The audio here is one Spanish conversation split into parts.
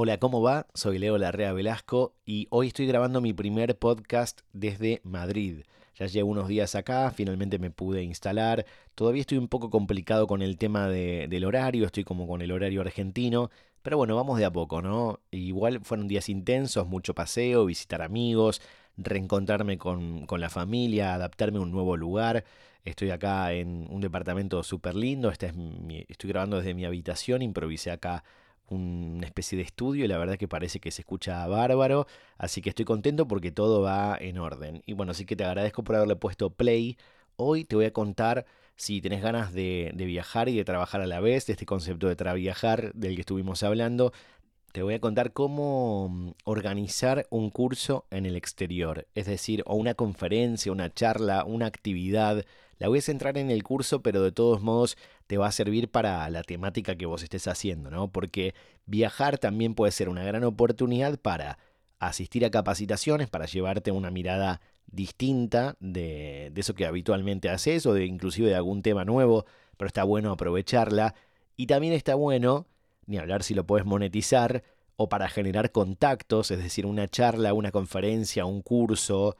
Hola, ¿cómo va? Soy Leo Larrea Velasco y hoy estoy grabando mi primer podcast desde Madrid. Ya llevo unos días acá, finalmente me pude instalar. Todavía estoy un poco complicado con el tema del horario, estoy como con el horario argentino, pero bueno, vamos de a poco, ¿no? Igual fueron días intensos, mucho paseo, visitar amigos, reencontrarme con, con la familia, adaptarme a un nuevo lugar. Estoy acá en un departamento súper lindo, este es estoy grabando desde mi habitación, improvisé acá una especie de estudio y la verdad que parece que se escucha bárbaro, así que estoy contento porque todo va en orden. Y bueno, así que te agradezco por haberle puesto play. Hoy te voy a contar si tenés ganas de, viajar y de trabajar a la vez, de este concepto de traviajar del que estuvimos hablando, te voy a contar cómo mm, organizar un curso en el exterior, es decir, o una conferencia, una charla, una actividad. La voy a centrar en el curso, pero de todos modos te va a servir para la temática que vos estés haciendo, ¿no? Porque viajar también puede ser una gran oportunidad para asistir a capacitaciones, para llevarte una mirada distinta de, de eso que habitualmente haces o de inclusive de algún tema nuevo, pero está bueno aprovecharla. Y también está bueno ni hablar si lo puedes monetizar, o para generar contactos, es decir, una charla, una conferencia, un curso,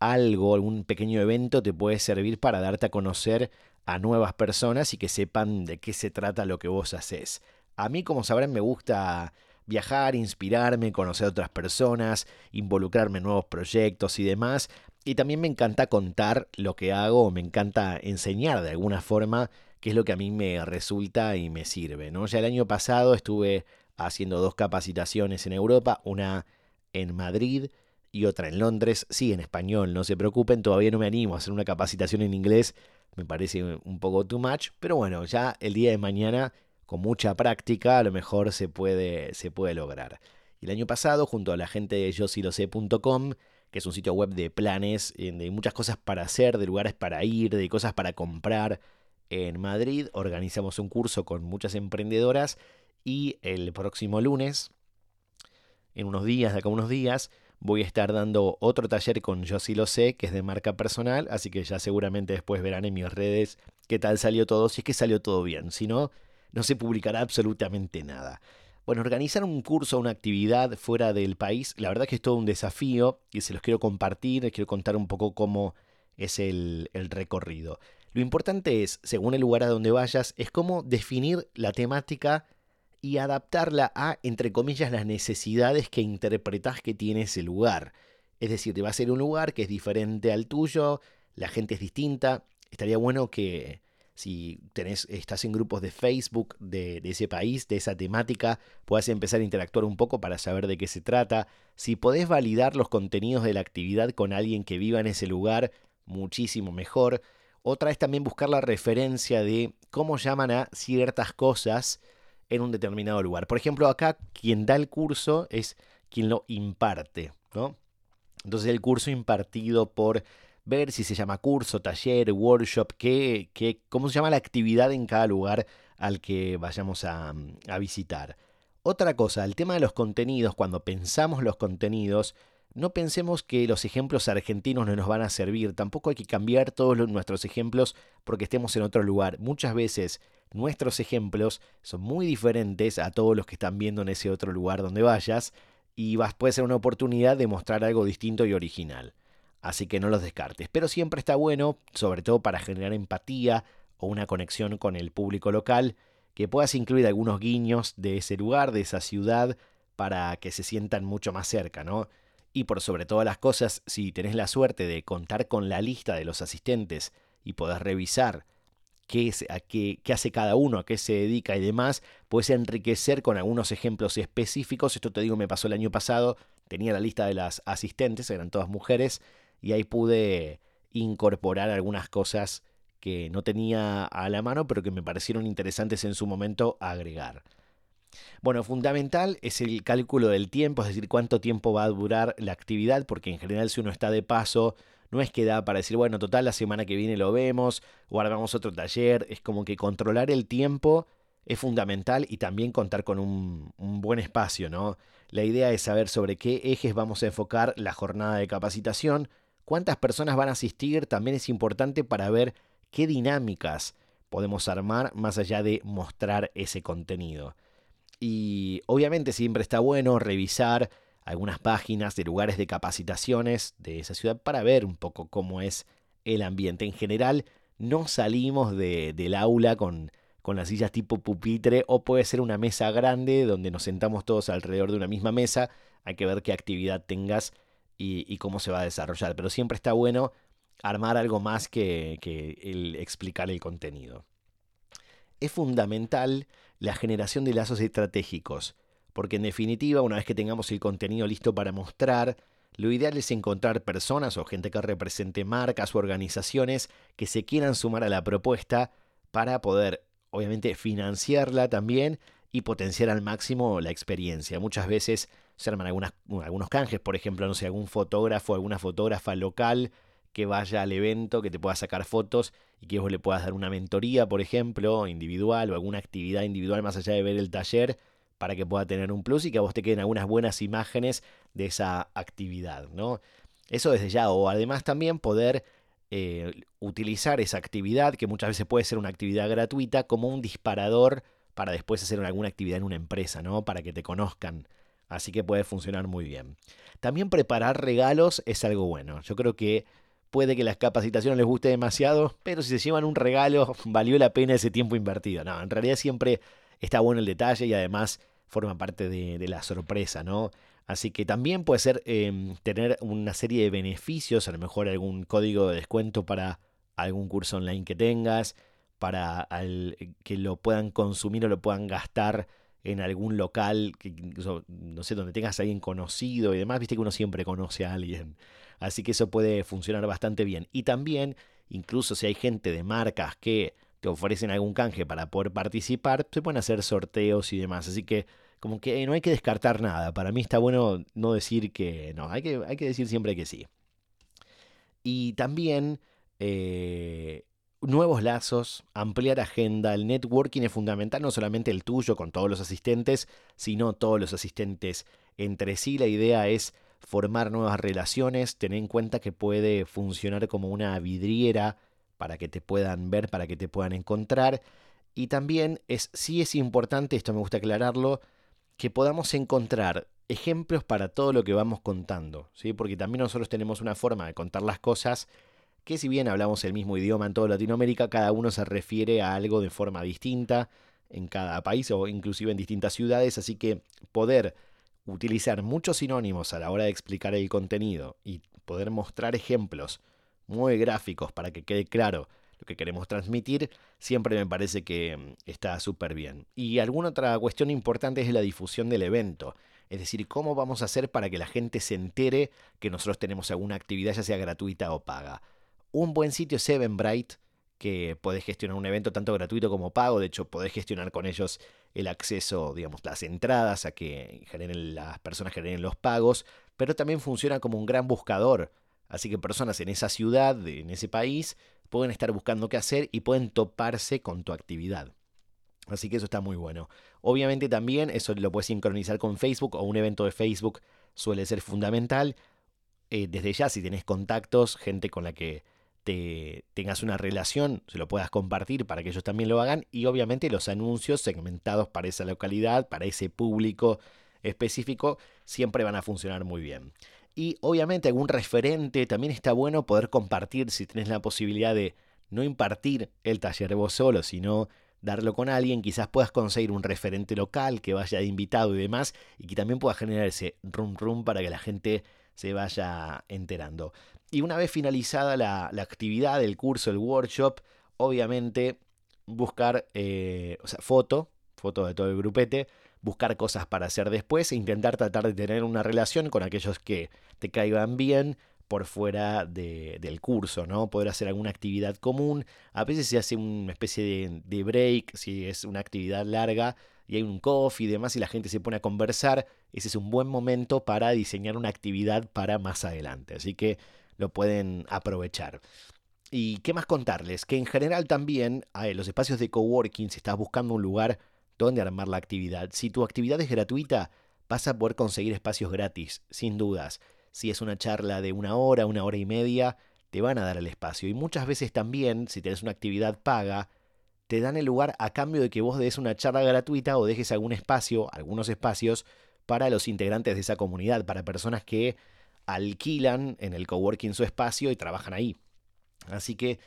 algo, algún pequeño evento te puede servir para darte a conocer a nuevas personas y que sepan de qué se trata lo que vos haces. A mí, como sabrán, me gusta viajar, inspirarme, conocer a otras personas, involucrarme en nuevos proyectos y demás. Y también me encanta contar lo que hago, me encanta enseñar de alguna forma qué es lo que a mí me resulta y me sirve. ¿no? Ya el año pasado estuve haciendo dos capacitaciones en Europa, una en Madrid y otra en Londres, sí, en español, no se preocupen, todavía no me animo a hacer una capacitación en inglés, me parece un poco too much, pero bueno, ya el día de mañana, con mucha práctica, a lo mejor se puede, se puede lograr. El año pasado, junto a la gente de yosilose.com, que es un sitio web de planes, eh, de muchas cosas para hacer, de lugares para ir, de cosas para comprar, en Madrid. Organizamos un curso con muchas emprendedoras y el próximo lunes, en unos días, de acá a unos días, voy a estar dando otro taller con Yo sí lo sé, que es de marca personal, así que ya seguramente después verán en mis redes qué tal salió todo, si es que salió todo bien, si no, no se publicará absolutamente nada. Bueno, organizar un curso, una actividad fuera del país, la verdad que es todo un desafío y se los quiero compartir, les quiero contar un poco cómo es el, el recorrido. Lo importante es, según el lugar a donde vayas, es cómo definir la temática y adaptarla a, entre comillas, las necesidades que interpretas que tiene ese lugar. Es decir, te va a ser un lugar que es diferente al tuyo, la gente es distinta. Estaría bueno que si tenés, estás en grupos de Facebook de, de, ese país, de esa temática, puedas empezar a interactuar un poco para saber de qué se trata. Si podés validar los contenidos de la actividad con alguien que viva en ese lugar, muchísimo mejor. Otra es también buscar la referencia de cómo llaman a ciertas cosas en un determinado lugar. Por ejemplo, acá quien da el curso es quien lo imparte, ¿no? Entonces el curso impartido por ver si se llama curso, taller, workshop, qué, qué, cómo se llama la actividad en cada lugar al que vayamos a, a visitar. Otra cosa, el tema de los contenidos, cuando pensamos los contenidos, no pensemos que los ejemplos argentinos no nos van a servir, tampoco hay que cambiar todos nuestros ejemplos porque estemos en otro lugar. Muchas veces nuestros ejemplos son muy diferentes a todos los que están viendo en ese otro lugar donde vayas y vas, puede ser una oportunidad de mostrar algo distinto y original. Así que no los descartes, pero siempre está bueno, sobre todo para generar empatía o una conexión con el público local, que puedas incluir algunos guiños de ese lugar, de esa ciudad, para que se sientan mucho más cerca, ¿no? Y por sobre todas las cosas, si tenés la suerte de contar con la lista de los asistentes y podés revisar qué, hace cada uno, a qué se dedica y demás, puedes enriquecer con algunos ejemplos específicos. Esto te digo, me pasó el año pasado, tenía la lista de las asistentes, eran todas mujeres, y ahí pude incorporar algunas cosas que no tenía a la mano, pero que me parecieron interesantes en su momento agregar. Bueno, fundamental es el cálculo del tiempo, es decir, cuánto tiempo va a durar la actividad, porque en general si uno está de paso, no es que da para decir, bueno, total, la semana que viene lo vemos, o armamos otro taller, es como que controlar el tiempo es fundamental y también contar con un, un buen espacio, ¿no? La idea es saber sobre qué ejes vamos a enfocar la jornada de capacitación, cuántas personas van a asistir, también es importante para ver qué dinámicas podemos armar más allá de mostrar ese contenido. Y obviamente siempre está bueno revisar algunas páginas de lugares de capacitaciones de esa ciudad para ver un poco cómo es el ambiente. En general, no salimos del aula con, con las sillas tipo pupitre o puede ser una mesa grande donde nos sentamos todos alrededor de una misma mesa. Hay que ver qué actividad tengas y, cómo se va a desarrollar. Pero siempre está bueno armar algo más que, que el explicar el contenido. Es fundamental la generación de lazos estratégicos, porque en definitiva, una vez que tengamos el contenido listo para mostrar, lo ideal es encontrar personas o gente que represente marcas o organizaciones que se quieran sumar a la propuesta para poder, obviamente, financiarla también y potenciar al máximo la experiencia. Muchas veces se arman algunos canjes, por ejemplo, no sé, algún fotógrafo, alguna fotógrafa local que vaya al evento, que te pueda sacar fotos y que vos le puedas dar una mentoría, por ejemplo, individual o alguna actividad individual más allá de ver el taller para que pueda tener un plus y que a vos te queden algunas buenas imágenes de esa actividad, ¿no? Eso desde ya, o además también poder eh, utilizar esa actividad, que muchas veces puede ser una actividad gratuita, como un disparador para después hacer alguna actividad en una empresa, ¿no? Para que te conozcan. Así que puede funcionar muy bien. También preparar regalos es algo bueno. Yo creo que puede que las capacitaciones les guste demasiado, pero si se llevan un regalo, valió la pena ese tiempo invertido. No, en realidad siempre está bueno el detalle y además forma parte de, la sorpresa, ¿no? Así que también puede ser em, tener una serie de beneficios, a lo mejor algún código de descuento para algún curso online que tengas, para que lo puedan consumir o lo puedan gastar en algún local, que, no sé, donde tengas a alguien conocido y demás, viste que uno siempre conoce a alguien. Así que eso puede funcionar bastante bien. Y también, incluso si hay gente de marcas que te ofrecen algún canje para poder participar, se pueden hacer sorteos y demás. Así que como que no hay que descartar nada. Para mí está bueno no decir que no, hay que, hay que decir siempre que sí. Y también eh, nuevos lazos, ampliar agenda, el networking es fundamental, no solamente el tuyo con todos los asistentes, sino todos los asistentes entre sí. La idea es formar nuevas relaciones, tener en cuenta que puede funcionar como una vidriera para que te puedan ver, para que te puedan encontrar. Y también es, sí es importante, esto me gusta aclararlo, que podamos encontrar ejemplos para todo lo que vamos contando, ¿sí? porque también nosotros tenemos una forma de contar las cosas que si bien hablamos el mismo idioma en toda Latinoamérica, cada uno se refiere a algo de forma distinta en cada país o inclusive en distintas ciudades, así que poder utilizar muchos sinónimos a la hora de explicar el contenido y poder mostrar ejemplos muy gráficos para que quede claro lo que queremos transmitir, siempre me parece que mm, está súper bien. Y alguna otra cuestión importante es la difusión del evento. Es decir, cómo vamos a hacer para que la gente se entere que nosotros tenemos alguna actividad, ya sea gratuita o paga. Un buen sitio es Eventbrite, que podés gestionar un evento tanto gratuito como pago. De hecho, podés gestionar con ellos el acceso, digamos, las entradas a que generen, las personas generen los pagos, pero también funciona como un gran buscador. Así que personas en esa ciudad, en ese país, pueden estar buscando qué hacer y pueden toparse con tu actividad. Así que eso está muy bueno. Obviamente también eso lo puedes sincronizar con Facebook o un evento de Facebook suele ser fundamental. Eh, desde ya, si tenés contactos, gente con la que te tengas una relación, se lo puedas compartir para que ellos también lo hagan. Y obviamente los anuncios segmentados para esa localidad, para ese público específico, siempre van a funcionar muy bien. Y obviamente algún referente, también está bueno poder compartir si tenés la posibilidad de no impartir el taller vos solo, sino darlo con alguien, quizás puedas conseguir un referente local que vaya de invitado y demás, y que también pueda generar ese rum rum para que la gente se vaya enterando. Y una vez finalizada la, actividad, el curso, el workshop, obviamente buscar, eh, o sea, foto, foto de todo el grupete, buscar cosas para hacer después e intentar tratar de tener una relación con aquellos que te caigan bien por fuera del curso, ¿no? Poder hacer alguna actividad común. A veces se hace una especie de, break, si es una actividad larga y hay un coffee y demás y la gente se pone a conversar. Ese es un buen momento para diseñar una actividad para más adelante. Así que lo pueden aprovechar. ¿Y qué más contarles? Que en general también hay los espacios de coworking, si estás buscando un lugar dónde armar la actividad. Si tu actividad es gratuita, vas a poder conseguir espacios gratis, sin dudas. Si es una charla de una hora, una hora y media, te van a dar el espacio. Y muchas veces también, si tienes una actividad paga, te dan el lugar a cambio de que vos des una charla gratuita o dejes algún espacio, algunos espacios, para los integrantes de esa comunidad, para personas que alquilan en el coworking su espacio y trabajan ahí. Así que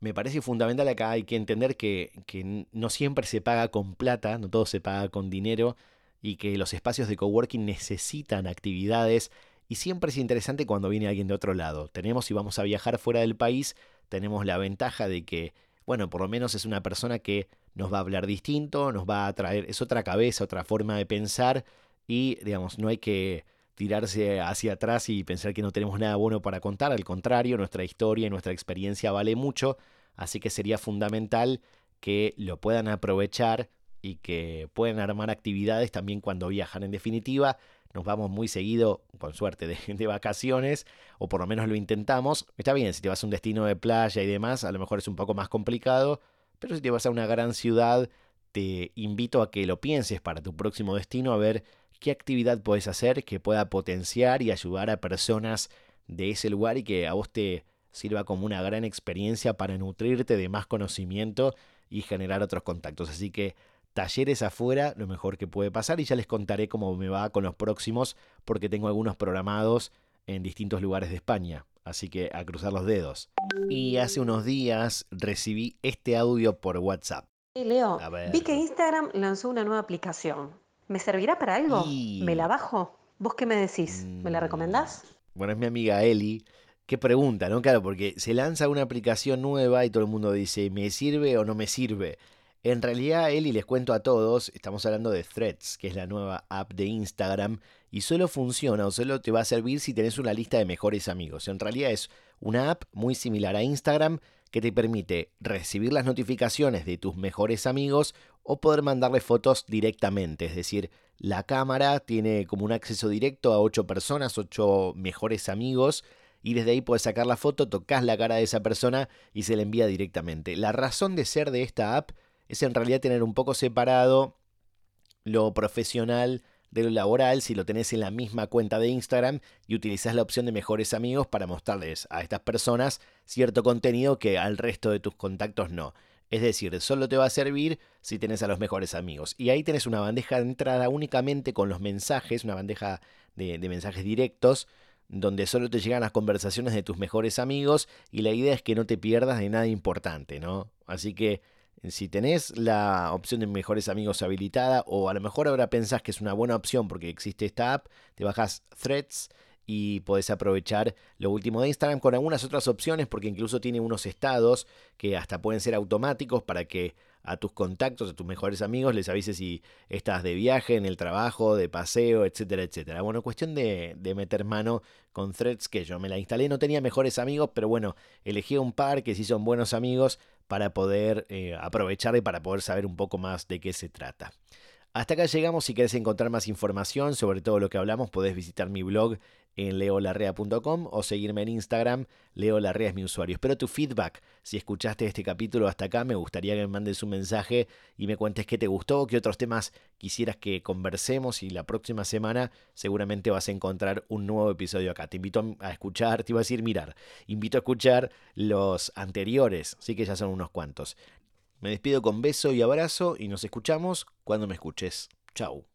me parece fundamental acá, hay que entender que, que no siempre se paga con plata, no todo se paga con dinero y que los espacios de coworking necesitan actividades y siempre es interesante cuando viene alguien de otro lado. Tenemos, si vamos a viajar fuera del país, tenemos la ventaja de que, bueno, por lo menos es una persona que nos va a hablar distinto, nos va a traer, es otra cabeza, otra forma de pensar y, digamos, no hay que tirarse hacia atrás y pensar que no tenemos nada bueno para contar, al contrario, nuestra historia y nuestra experiencia vale mucho, así que sería fundamental que lo puedan aprovechar y que puedan armar actividades también cuando viajan. En definitiva, nos vamos muy seguido, con suerte, de, vacaciones, o por lo menos lo intentamos. Está bien, si te vas a un destino de playa y demás, a lo mejor es un poco más complicado, pero si te vas a una gran ciudad, te invito a que lo pienses para tu próximo destino, a ver qué actividad puedes hacer que pueda potenciar y ayudar a personas de ese lugar y que a vos te sirva como una gran experiencia para nutrirte de más conocimiento y generar otros contactos. Así que talleres afuera, lo mejor que puede pasar y ya les contaré cómo me va con los próximos porque tengo algunos programados en distintos lugares de España. Así que a cruzar los dedos. Y hace unos días recibí este audio por WhatsApp. Hey Leo, vi que Instagram lanzó una nueva aplicación. ¿Me servirá para algo? ¿Me la bajo? ¿Vos qué me decís? ¿Me la recomendás? Mm, bueno, es mi amiga Eli. Qué pregunta, ¿no? Claro, porque se lanza una aplicación nueva y todo el mundo dice, ¿me sirve o no me sirve? En realidad, y les cuento a todos, estamos hablando de Threads, que es la nueva app de Instagram, y solo funciona o solo te va a servir si tenés una lista de mejores amigos. En realidad es una app muy similar a Instagram que te permite recibir las notificaciones de tus mejores amigos o poder mandarle fotos directamente. Es decir, la cámara tiene como un acceso directo a 8 personas, 8 mejores amigos, y desde ahí puedes sacar la foto, tocas la cara de esa persona y se le envía directamente. La razón de ser de esta app es en realidad tener un poco separado lo profesional de lo laboral si lo tenés en la misma cuenta de Instagram y utilizás la opción de mejores amigos para mostrarles a estas personas cierto contenido que al resto de tus contactos no. Es decir, solo te va a servir si tenés a los mejores amigos. Y ahí tenés una bandeja de entrada únicamente con los mensajes, una bandeja de, de mensajes directos, donde solo te llegan las conversaciones de tus mejores amigos y la idea es que no te pierdas de nada importante, ¿no? Así que si tenés la opción de mejores amigos habilitada o a lo mejor ahora pensás que es una buena opción porque existe esta app, te bajas Threads y podés aprovechar lo último de Instagram con algunas otras opciones porque incluso tiene unos estados que hasta pueden ser automáticos para que a tus contactos, a tus mejores amigos les avises si estás de viaje, en el trabajo, de paseo, etcétera, etcétera. Bueno, cuestión de, de meter mano con Threads que yo me la instalé, no tenía mejores amigos, pero bueno, elegí un par que sí son buenos amigos para poder eh, aprovechar y para poder saber un poco más de qué se trata. Hasta acá llegamos. Si querés encontrar más información sobre todo lo que hablamos, podés visitar mi blog en leolarrea.com o seguirme en Instagram. Leolarrea es mi usuario. Espero tu feedback. Si escuchaste este capítulo hasta acá, me gustaría que me mandes un mensaje y me cuentes qué te gustó, qué otros temas quisieras que conversemos y la próxima semana seguramente vas a encontrar un nuevo episodio acá. Te invito a escuchar, te iba a decir mirar, invito a escuchar los anteriores, sí que ya son unos cuantos. Me despido con beso y abrazo y nos escuchamos cuando me escuches. Chau.